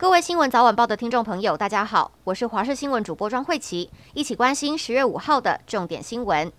各位新闻早晚报的听众朋友，大家好，我是华视新闻主播庄慧琪，一起关心十月五号的重点新闻。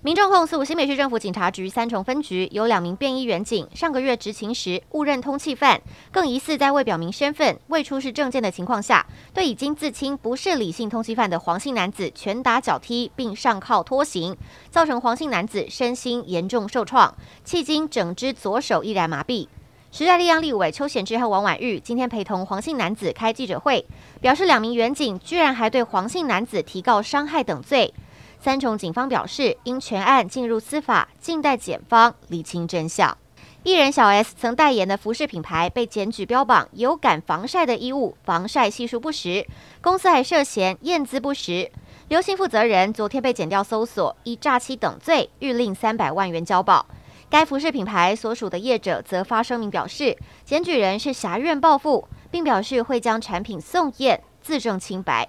民众控诉新北市政府警察局三重分局有两名便衣员警上个月执勤时误认通缉犯，更疑似在未表明身份、未出示证件的情况下，对已经自清不是李姓通缉犯的黄姓男子拳打脚踢，并上铐拖行，造成黄姓男子身心严重受创，迄今整只左手依然麻痹。时代力量立委邱显智和王婉玉今天陪同黄姓男子开记者会，表示两名员警居然还对黄姓男子提告伤害等罪。三重警方表示，因全案进入司法，静待检方厘清真相。艺人小 S 曾代言的服饰品牌被检举标榜有感防晒的衣物防晒系数不实，公司还涉嫌验资不实。刘姓负责人昨天被检调搜索，以诈欺等罪，諭令三百万元交保。该服饰品牌所属的业者则发声明表示，检举人是挟怨报复，并表示会将产品送验，自证清白。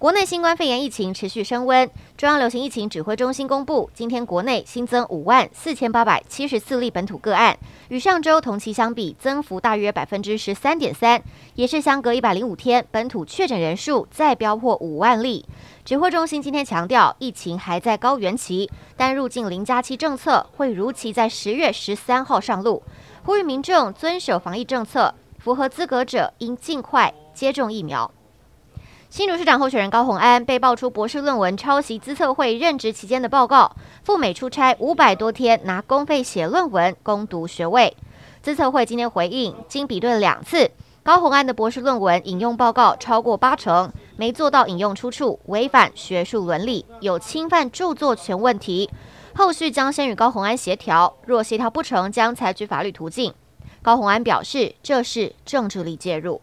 国内新冠肺炎疫情持续升温，中央流行疫情指挥中心公布，今天国内新增五万四千八百七十四例本土个案，与上周同期相比，增幅大约百分之十三点三，也是相隔一百零五天本土确诊人数再飙破五万例。指挥中心今天强调，疫情还在高原期，但入境零加七政策会如期在十月十三号上路，呼吁民众遵守防疫政策，符合资格者应尽快接种疫苗。新竹市长候选人高虹安被爆出博士论文抄袭资策会任职期间的报告，赴美出差五百多天，拿公费写论文攻读学位。资策会今天回应，经比对两次，高虹安的博士论文引用报告超过八成，没做到引用出处，违反学术伦理，有侵犯著作权问题。后续将先与高虹安协调，若协调不成，将采取法律途径。高虹安表示，这是政治力介入。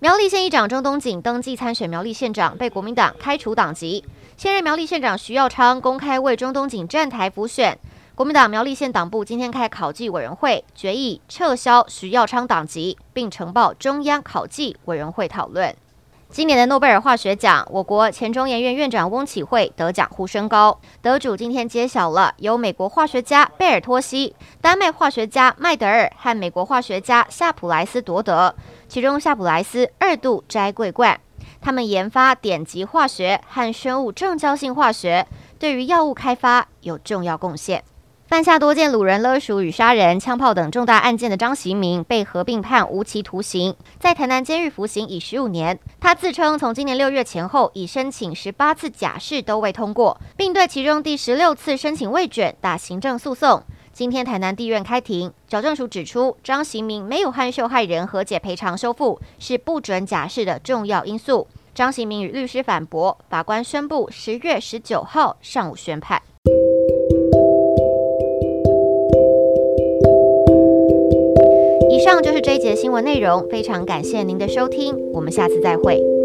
苗栗县议长钟东景登记参选苗栗县长，被国民党开除党籍。现任苗栗县长徐耀昌公开为钟东景站台补选。国民党苗栗县党部今天开考纪委员会，决议撤销徐耀昌党籍，并呈报中央考纪委员会讨论。今年的诺贝尔化学奖，我国前中研院院长翁启惠得奖呼声高。得主今天揭晓了，由美国化学家贝尔托西、丹麦化学家麦德尔和美国化学家夏普莱斯夺得。其中夏普莱斯二度摘桂冠。他们研发电极化学和生物正交性化学，对于药物开发有重要贡献。犯下多件掳人勒赎与杀人、枪炮等重大案件的张行明被合并判无期徒刑，在台南监狱服刑已十五年。他自称从今年六月前后已申请十八次假释都未通过，并对其中第十六次申请未卷打行政诉讼。今天台南地院开庭，矫正署指出张行明没有和受害人和解赔偿修复，是不准假释的重要因素。张行明与律师反驳，法官宣布十月十九号上午宣判。是这一节新闻内容，非常感谢您的收听，我们下次再会。